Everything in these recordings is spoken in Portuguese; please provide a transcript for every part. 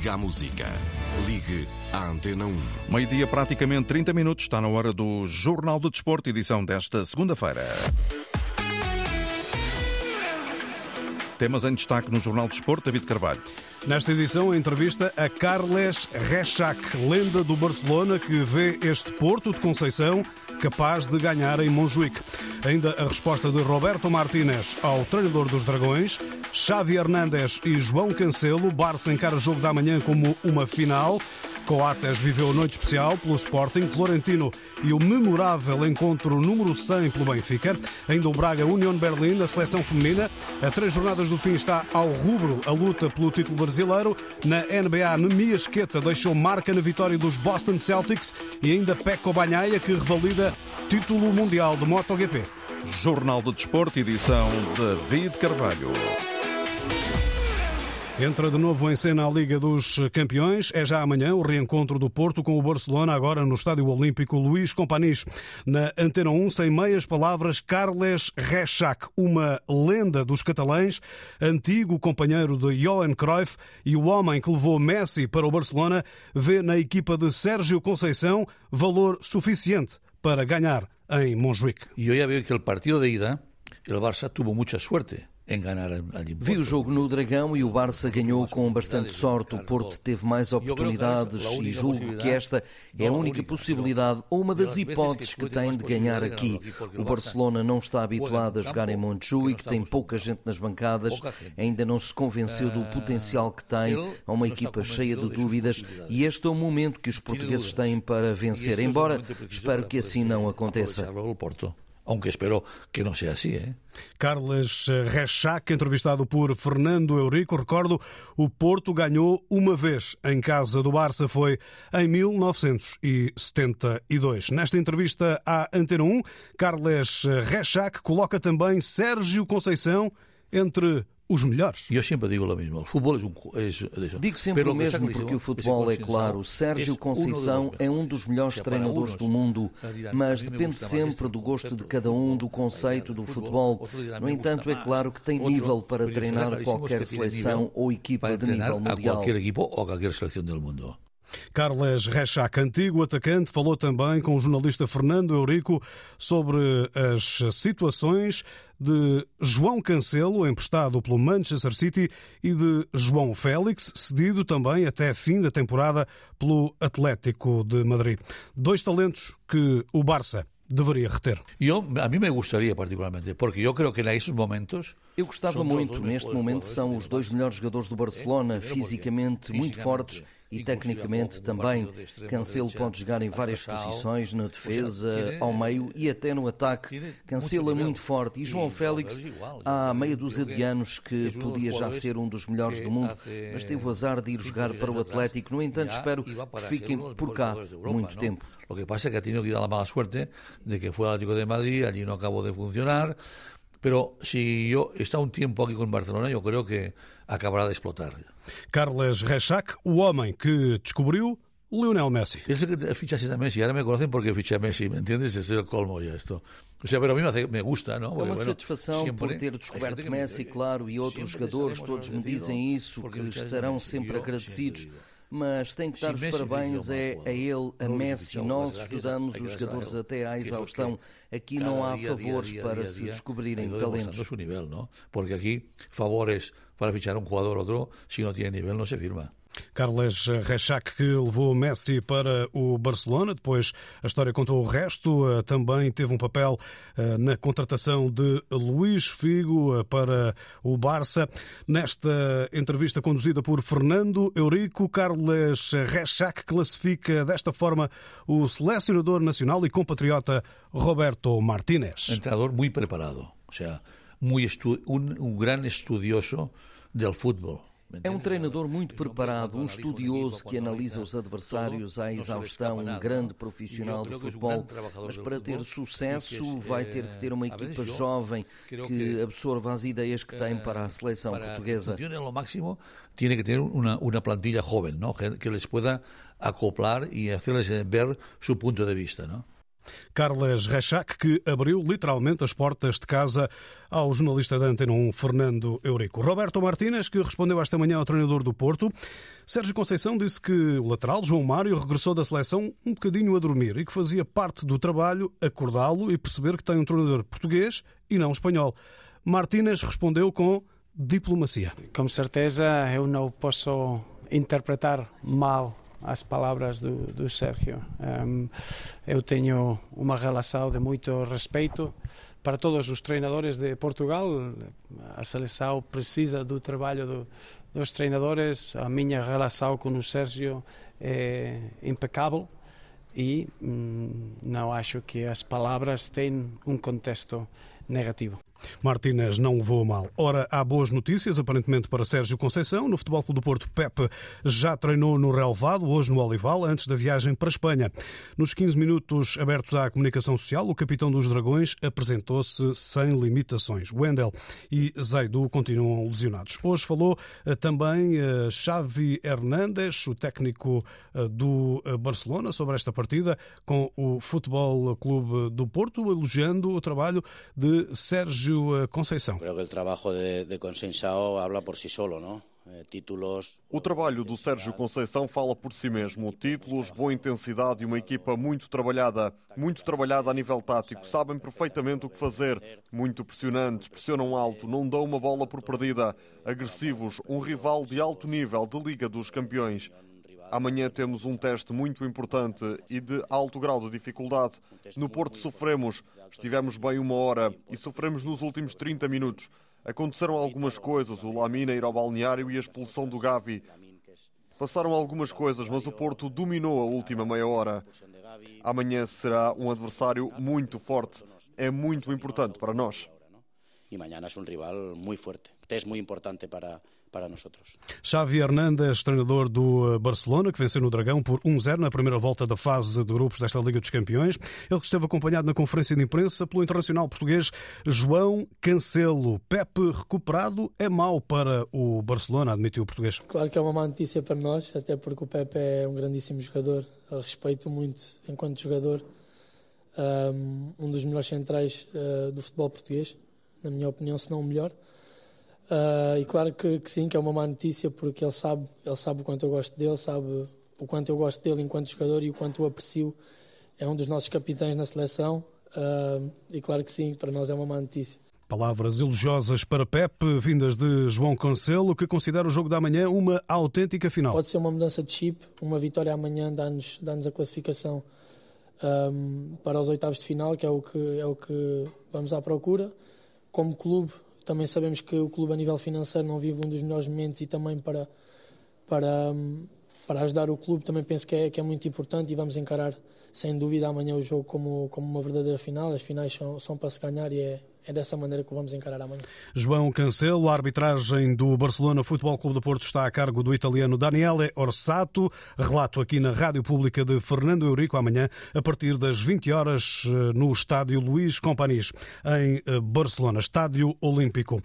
Liga à Música. Ligue à Antena 1. Meio-dia, praticamente 30 minutos. Está na hora do Jornal do Desporto, edição desta segunda-feira. Temas em destaque no Jornal do Desporto, David Carvalho. Nesta edição, a entrevista a Carles Rechak, lenda do Barcelona, que vê este Porto de Conceição capaz de ganhar em Montjuic. Ainda a resposta de Roberto Martínez ao treinador dos Dragões, Xavi Hernández e João Cancelo. Barça encara o jogo da manhã como uma final. Coates viveu a noite especial pelo Sporting, Florentino e o memorável encontro número 100 pelo Benfica. Ainda o Braga Union Berlim, a seleção feminina. A três jornadas do fim está ao rubro a luta pelo título brasileiro. Na NBA, Nemia Esqueta deixou marca na vitória dos Boston Celtics e ainda Peco Banhaia, que revalida título mundial de MotoGP. Jornal do Desporto, edição David Carvalho. Entra de novo em cena a Liga dos Campeões. É já amanhã o reencontro do Porto com o Barcelona, agora no Estádio Olímpico Luís Companys. Na Antena 1, sem meias palavras, Carles Rechak, uma lenda dos catalães, antigo companheiro de Johan Cruyff e o homem que levou Messi para o Barcelona, vê na equipa de Sérgio Conceição valor suficiente para ganhar em Montjuic. E eu já vi que o partido de ida, o Barça teve muita sorte ali. Vi o jogo no Dragão e o Barça ganhou com bastante sorte. O Porto teve mais oportunidades e julgo que esta é a única possibilidade ou uma das hipóteses que tem de ganhar aqui. O Barcelona não está habituado a jogar em Montjuic, tem pouca gente nas bancadas, ainda não se convenceu do potencial que tem, é uma equipa cheia de dúvidas. e este é o momento que os portugueses têm para vencer, embora espero que assim não aconteça aunque espero que não seja assim. ¿eh? Carles Rechak, entrevistado por Fernando Eurico. Recordo, o Porto ganhou uma vez em casa do Barça, foi em 1972. Nesta entrevista à Antena 1, Carles Rechak coloca também Sérgio Conceição entre os melhores. Eu sempre digo o mesmo. O futebol é um. É, digo sempre o mesmo porque o futebol é claro. Sérgio Conceição é um dos melhores treinadores do mundo, mas depende sempre do gosto de cada um, do conceito do futebol. No entanto, é claro que tem nível para treinar qualquer seleção ou equipa de nível mundial. qualquer equipo ou qualquer seleção do mundo. Carles Rechak, antigo atacante, falou também com o jornalista Fernando Eurico sobre as situações de João Cancelo, emprestado pelo Manchester City, e de João Félix, cedido também até fim da temporada pelo Atlético de Madrid. Dois talentos que o Barça deveria reter. Eu, a mim me gostaria particularmente, porque eu creio que nesses momentos eu gostava muito. Neste momento são os dois melhores jogadores do Barcelona, fisicamente muito fortes e tecnicamente também. Cancelo pode jogar em várias posições, na defesa, ao meio e até no ataque. Cancelo é muito forte. E João Félix, há meia dúzia de anos que podia já ser um dos melhores do mundo, mas teve o azar de ir jogar para o Atlético. No entanto, espero que fiquem por cá muito tempo. Lo que pasa es que ha tenido que dar la mala suerte de que fue al Atlético de Madrid, allí no acabó de funcionar. Pero si yo está un tiempo aquí con Barcelona, yo creo que acabará de explotar. Carles Rechak, o homem que descobriu Lionel Messi. Es que fichas a Messi, ahora me conocen porque fiché a Messi, ¿me entiendes? Es el colmo ya esto. O sea, pero a mí me, me gusta, ¿no? É uma bueno, satisfação sempre, por ter descoberto Messi, claro, e outros jogadores, todos me dizem isso, que estarão sempre agradecidos mas tem que dar os parabéns é a ele, a Messi. Nós estudamos os jogadores até à exaustão. Aqui não há favores para se descobrirem talentos. Porque aqui favores para fichar um jogador ou outro, se não tem nível, não se firma. Carles Rechak, que levou Messi para o Barcelona. Depois a história contou o resto. Eh, também teve um papel eh, na contratação de Luís Figo eh, para o Barça. Nesta entrevista conduzida por Fernando Eurico, Carles Rechak classifica desta forma o selecionador nacional e compatriota Roberto Martínez. Um treinador muito preparado, ou seja, um, um grande estudioso del futebol. É um treinador muito preparado, um estudioso que analisa os adversários à exaustão, um grande profissional de futebol. Mas para ter sucesso vai ter que ter uma equipa jovem que absorva as ideias que tem para a seleção portuguesa. Que máximo, tem que ter uma, plantilha jovem, que, que les pueda acoplar e hacerles ver su ponto de vista. ¿no? Carles Rechak, que abriu literalmente as portas de casa ao jornalista da Antena 1, Fernando Eurico. Roberto Martínez, que respondeu esta manhã ao treinador do Porto. Sérgio Conceição disse que o lateral, João Mário, regressou da seleção um bocadinho a dormir e que fazia parte do trabalho acordá-lo e perceber que tem um treinador português e não espanhol. Martínez respondeu com diplomacia. Com certeza eu não posso interpretar mal as palavras do, do Sérgio. Um, eu tenho uma relação de muito respeito para todos os treinadores de Portugal. A seleção precisa do trabalho do, dos treinadores. A minha relação com o Sérgio é impecável e hum, não acho que as palavras têm um contexto negativo. Martínez não levou mal. Ora, há boas notícias, aparentemente, para Sérgio Conceição. No Futebol Clube do Porto, Pepe já treinou no relevado, hoje no Olival, antes da viagem para a Espanha. Nos 15 minutos abertos à comunicação social, o capitão dos Dragões apresentou-se sem limitações. Wendel e Zaidu continuam lesionados. Hoje falou eh, também eh, Xavi Hernández, o técnico eh, do Barcelona, sobre esta partida com o Futebol Clube do Porto, elogiando o trabalho de Sérgio Sérgio Conceição. Creo que o trabalho de, de Conceição habla por si solo, não? Eh, títulos. O trabalho do Sérgio Conceição fala por si mesmo. Títulos, boa intensidade e uma equipa muito trabalhada. Muito trabalhada a nível tático. Sabem perfeitamente o que fazer. Muito pressionantes, pressionam alto, não dão uma bola por perdida. Agressivos, um rival de alto nível de Liga dos Campeões. Amanhã temos um teste muito importante e de alto grau de dificuldade. No Porto sofremos, estivemos bem uma hora e sofremos nos últimos 30 minutos. Aconteceram algumas coisas, o Lamina ir ao balneário e a expulsão do Gavi. Passaram algumas coisas, mas o Porto dominou a última meia hora. Amanhã será um adversário muito forte. É muito importante para nós. E amanhã é um rival muito forte. É muito importante para para nós. Xavi Hernández, treinador do eh, Barcelona, que venceu no Dragão por 1-0 na primeira volta da fase de grupos desta Liga dos Campeões. Ele que esteve acompanhado na conferência de imprensa pelo internacional português João Cancelo. Pepe recuperado é mau para o Barcelona, admitiu o português. Claro que é uma má notícia para nós, até porque o Pepe é um grandíssimo jogador. Eu respeito muito enquanto jogador. Um dos melhores centrais uh, do futebol português, na minha opinião, se não o melhor. Uh, e claro que, que, sim, que é uma má notícia, porque ele sabe, ele sabe o quanto eu gosto dele, sabe o quanto eu gosto dele enquanto jogador e o quanto o aprecio. É um dos nossos capitães na seleção uh, e claro que sim, para nós é uma má notícia. Palavras elogiosas para Pepe, vindas de João Cancelo, que considera o jogo da manhã uma autêntica final. Pode ser uma mudança de chip, uma vitória amanhã dá-nos dá a classificação um, para os oitavos de final, que é o que, é o que vamos à procura. Como clube, também sabemos que o clube a nível financeiro não vive um dos melhores momentos e também para, para, para ajudar o clube também penso que é, que é muito importante e vamos encarar sem dúvida amanhã o jogo como, como uma verdadeira final. As finais são, são para se ganhar e é, é dessa maneira que vamos encarar amanhã. João Cancelo, a arbitragem do Barcelona Futebol Clube do Porto está a cargo do italiano Daniele Orsato. Relato aqui na Rádio Pública de Fernando Eurico amanhã, a partir das 20 horas, eh, no Estádio Luís Companys, em eh, Barcelona, Estádio Olímpico.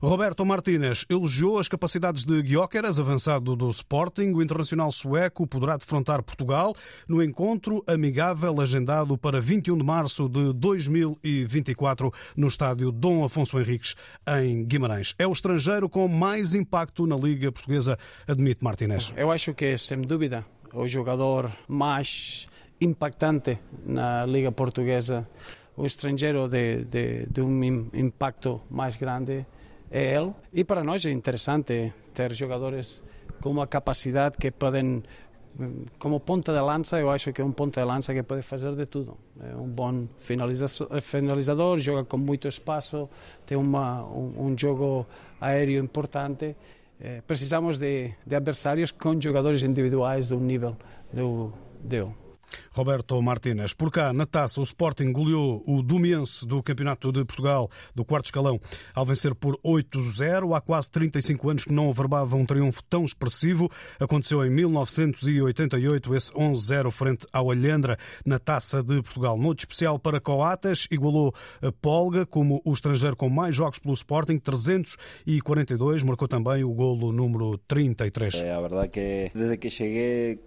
Roberto Martínez elogiou as capacidades de Guióqueras, avançado do Sporting. O internacional sueco poderá defrontar Portugal no encontro amigável agendado para 21 de março de 2024 no estádio Dom Afonso Henriques, em Guimarães. É o estrangeiro com mais impacto na Liga Portuguesa, admite Martinez. Eu acho que, sem dúvida, o jogador mais impactante na Liga Portuguesa, o estrangeiro de, de, de um impacto mais grande é ele. E para nós é interessante ter jogadores com uma capacidade que podem como ponta de lança, eu acho que é um ponta de lança que pode fazer de tudo. É um bom finalizador, joga com muito espaço, tem uma, um, um jogo aéreo importante. É, precisamos de, de adversários com jogadores individuais de um nível do, dele. Roberto Martínez. Por cá, na taça, o Sporting goleou o Domiense do Campeonato de Portugal do quarto escalão ao vencer por 8-0. Há quase 35 anos que não averbava um triunfo tão expressivo. Aconteceu em 1988, esse 11-0 frente ao Alhandra na taça de Portugal. Noite especial para Coates, igualou a Polga como o estrangeiro com mais jogos pelo Sporting, 342. Marcou também o golo número 33. É a verdade que desde que cheguei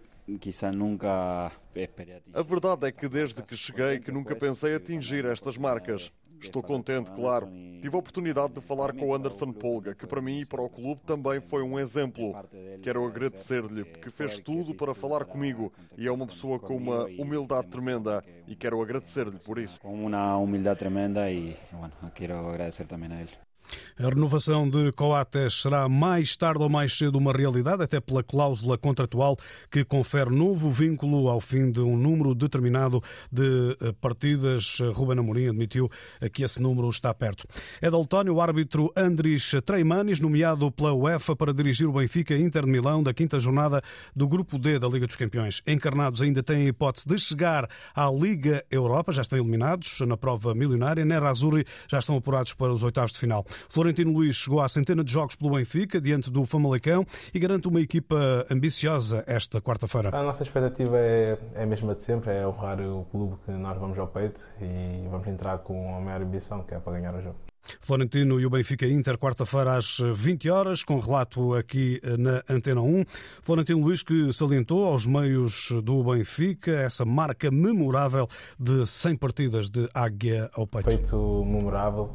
A verdade é que desde que cheguei que nunca pensei atingir estas marcas. Estou contente, claro. Tive a oportunidade de falar com o Anderson Polga, que para mim e para o clube também foi um exemplo. Quero agradecer-lhe, porque fez tudo para falar comigo e é uma pessoa com uma humildade tremenda e quero agradecer-lhe por isso. Com uma humildade tremenda e, bueno, quero agradecer também a ele. A renovação de Coates será mais tarde ou mais cedo uma realidade, até pela cláusula contratual que confere novo vínculo ao fim de um número determinado de eh, partidas. Ruben Amorim admitiu que esse número está perto. É Daltónio o árbitro Andris Treimanis, nomeado pela UEFA para dirigir o Benfica Inter de Milão da quinta jornada do Grupo D da Liga dos Campeões. Encarnados ainda têm a hipótese de chegar à Liga Europa, já estão eliminados na prova milionária. Nera Azurri já estão apurados para os oitavos de final. Florentino Luís chegou à centena de jogos pelo Benfica, diante do Famalicão, e garante uma equipa ambiciosa esta quarta-feira. A nossa expectativa é, é a mesma de sempre, é honrar o clube que nós vamos ao peito e vamos entrar com a maior ambição, que é para ganhar o jogo. Florentino e o Benfica Inter, quarta-feira às 20 horas, com relato aqui na Antena 1. Florentino Luís que salientou aos meios do Benfica essa marca memorável de 100 partidas de Águia ao peito. Feito memorável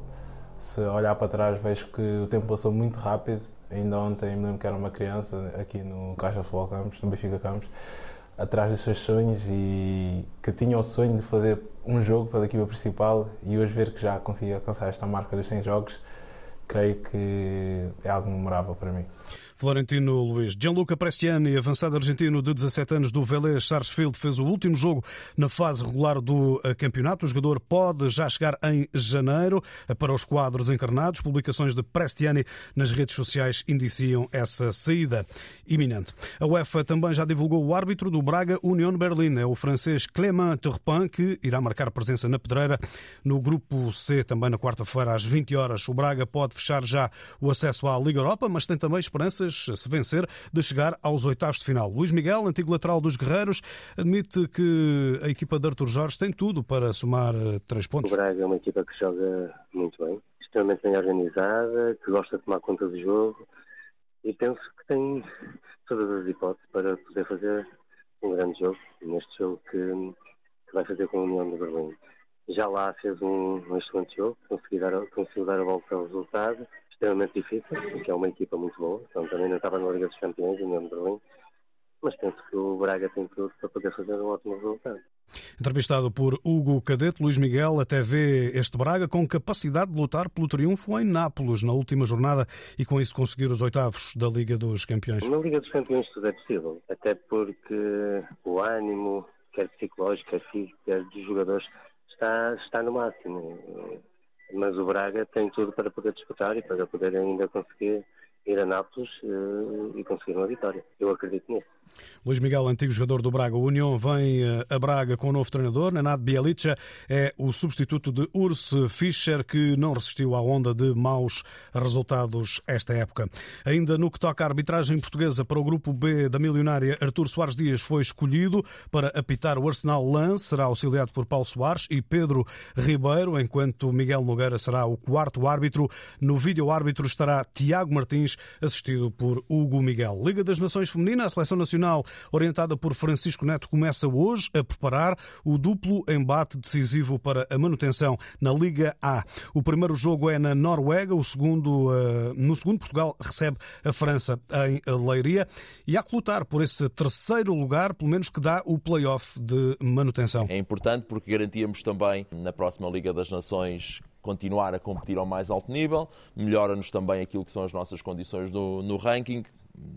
se olhar para trás, vejo que o tempo passou muito rápido. Ainda ontem me lembro que era uma criança aqui no Caixa Futebol Campos, no Benfica Campos, atrás dos seus sonhos e que tinha o sonho de fazer um jogo pela equipa principal e hoje ver que já consegui alcançar esta marca dos 100 jogos, creio que é algo memorável para mim. Florentino Luiz. Gianluca Prestiani, avançado argentino de 17 anos do Vélez Sarsfield, fez o último jogo na fase regular do eh, campeonato. O jogador pode já chegar em janeiro eh, para os quadros encarnados. Publicações de Prestiani nas redes sociais indiciam essa saída iminente. A UEFA também já divulgou o árbitro do Braga Union Berlin. É o francês Clément Turpin, que irá marcar presença na pedreira no grupo C, também na quarta-feira às 20 horas. O Braga pode fechar já o acesso à Liga Europa, mas tem também esperanças se vencer, de chegar aos oitavos de final. Luís Miguel, antigo lateral dos Guerreiros, admite que a equipa de Artur Jorge tem tudo para somar eh, três pontos. O Braga é uma equipa que joga muito bem, extremamente bem organizada, que gosta de tomar conta do jogo e penso que tem todas as hipóteses para poder fazer um grande jogo, neste jogo que, que vai fazer com a União de Berlim. Já lá fez um, um excelente jogo, conseguiu dar, conseguiu dar a volta ao resultado extremamente difícil, porque é uma equipa muito boa. Então também não estava na Liga dos Campeões, em de Berlim. Mas penso que o Braga tem tudo para poder fazer um ótimo resultado. Entrevistado por Hugo Cadete, Luís Miguel até vê este Braga com capacidade de lutar pelo triunfo em Nápoles na última jornada e com isso conseguir os oitavos da Liga dos Campeões. Na Liga dos Campeões tudo é possível, até porque o ânimo, quer psicológico, quer físico, quer dos jogadores, está, está no máximo mas o Braga tem tudo para poder disputar e para poder ainda conseguir ir a Nápoles uh, e conseguir uma vitória. Eu acredito nisso. Luís Miguel, antigo jogador do Braga União, vem eh, a Braga com o um novo treinador. Nenad Bielica é o substituto de Urs Fischer, que não resistiu à onda de maus resultados esta época. Ainda no que toca à arbitragem portuguesa para o grupo B da milionária, Artur Soares Dias foi escolhido para apitar o Arsenal Lance, será auxiliado por Paulo Soares e Pedro Ribeiro, enquanto Miguel Nogueira será o quarto árbitro. No vídeo árbitro estará Tiago Martins, assistido por Hugo Miguel. Liga das Nações Feminina, a seleção nacional, orientada por Francisco Neto, começa hoje a preparar o duplo embate decisivo para a manutenção na Liga A. O primeiro jogo é na Noruega, o segundo, eh, no segundo, Portugal recebe a França em Leiria e há que lutar por esse terceiro lugar, pelo menos que dá o play-off de manutenção. É importante porque garantíamos também na próxima Liga das Nações continuar a competir ao mais alto nível, melhora-nos também aquilo que são as nossas condições no, no ranking.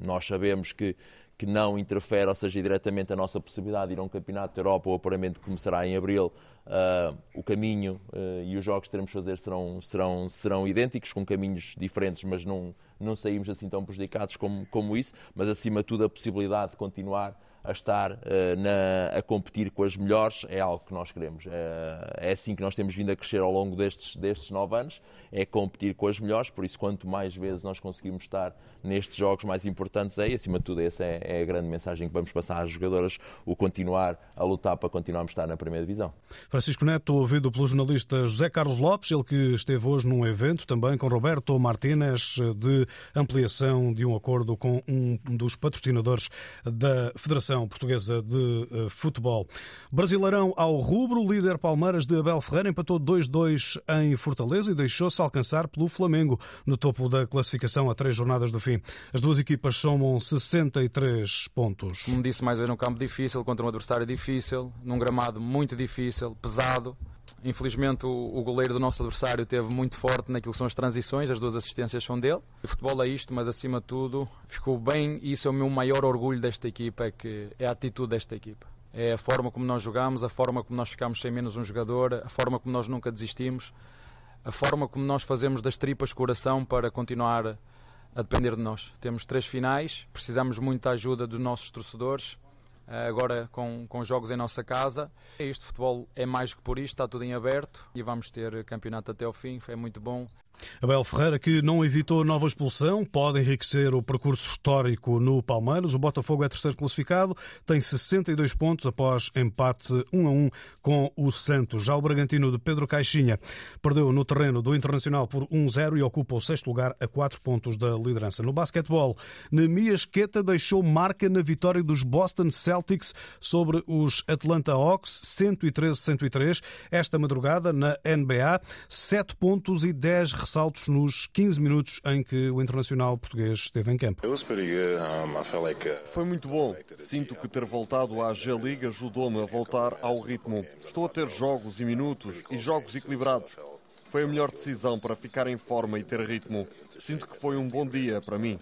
Nós sabemos que, que não interfere, ou seja, diretamente a nossa possibilidade de ir a um campeonato da Europa, o apuramento começará em abril, uh, o caminho uh, e os jogos que teremos de fazer serão, serão, serão idênticos, com caminhos diferentes, mas não, não saímos assim tão prejudicados como, como isso, mas acima de tudo a possibilidade de continuar a estar uh, na, a competir com as melhores é algo que nós queremos. É, é, assim que nós temos vindo a crescer ao longo destes, destes nove anos, é competir com as melhores, por isso quanto mais vezes nós conseguimos estar nestes jogos mais importantes é, e acima de tudo essa é, é a grande mensagem que vamos passar às jogadoras, o continuar a lutar para continuarmos a estar na primeira divisão. Francisco Neto, ouvido pelo jornalista José Carlos Lopes, ele que esteve hoje num evento também com Roberto Martínez de ampliação de um acordo com um dos patrocinadores da Federação Federação Portuguesa de eh, Futebol. Brasileirão ao rubro, líder Palmeiras de Abel Ferreira empatou 2-2 em Fortaleza e deixou-se alcançar pelo Flamengo no topo da classificação a três jornadas do fim. As duas equipas somam 63 pontos. Como disse mais vezes, um campo difícil contra um adversário difícil, num gramado muito difícil, pesado. Infelizmente, o, o goleiro do nosso adversário teve muito forte naquilo que são as transições, as duas assistências são dele. O futebol é isto, mas acima de tudo, ficou bem e isso é o meu maior orgulho desta equipa, é, que, é a atitude desta equipa. É a forma como nós jogamos, a forma como nós ficamos sem menos um jogador, a forma como nós nunca desistimos, a forma como nós fazemos das tripas coração para continuar a depender de nós. Temos três finais, precisamos muito da ajuda dos nossos torcedores, agora com, com jogos em nossa casa. Este futebol é mais que por isto, está tudo em aberto e vamos ter campeonato até o fim, é muito bom. Abel Ferreira, que não evitou nova expulsão, pode enriquecer o percurso histórico no Palmeiras. O Botafogo é terceiro classificado, tem 62 pontos após empate 1 a 1 com o Santos. Já o Bragantino de Pedro Caixinha perdeu no terreno do Internacional por 1-0 e ocupa o sexto lugar a 4 pontos da liderança. No basquetebol, Nemias Queta deixou marca na vitória dos Boston Celtics sobre os Atlanta Hawks, 113-103. Esta madrugada na NBA, 7 pontos e 10 ressaltos nos 15 minutos em que o internacional português esteve em campo. Uh, Foi muito bom. Sinto que ter voltado à G-League ajudou-me a voltar ao ritmo. Estou a ter jogos e minutos e jogos equilibrados. Foi a melhor decisão para ficar em forma e ter ritmo. Sinto que foi um bom dia para mim.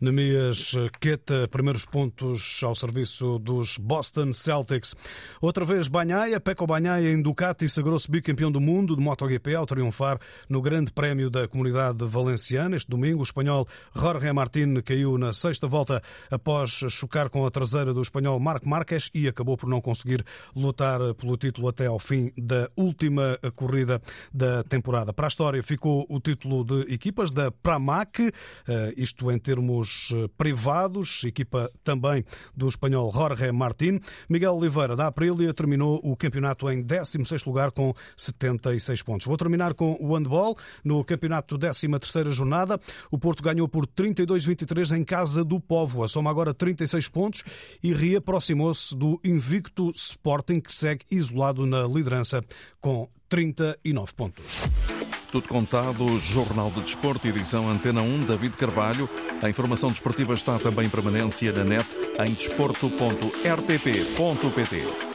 Nemias Queta, primeiros pontos ao serviço dos Boston Celtics. Outra vez Banhaia, Peco Banhaia em Ducati sagrou-se bicampeão do mundo de MotoGP ao triunfar no Grande Prémio da Comunidade Valenciana. Este domingo, o espanhol Jorge Martín caiu na sexta volta após chocar com a traseira do espanhol Marc Marques e acabou por não conseguir lutar pelo título até ao fim da última corrida da temporada. Para a história ficou o título de equipas da Pramac, eh, isto em termos eh, privados, equipa também do espanhol Jorge Martín. Miguel Oliveira, da Aprilia, terminou o campeonato em 16º lugar com 76 pontos. Vou terminar com o handball. No campeonato 13ª jornada, o Porto ganhou por 32-23 em casa do Póvoa. Soma agora 36 pontos e reaproximou-se do invicto Sporting, que segue isolado na liderança com 39 pontos. Tudo contado, Jornal de Desporto, edição Antena 1, David Carvalho. A informação desportiva está também em permanência na net em desporto.rtp.pt.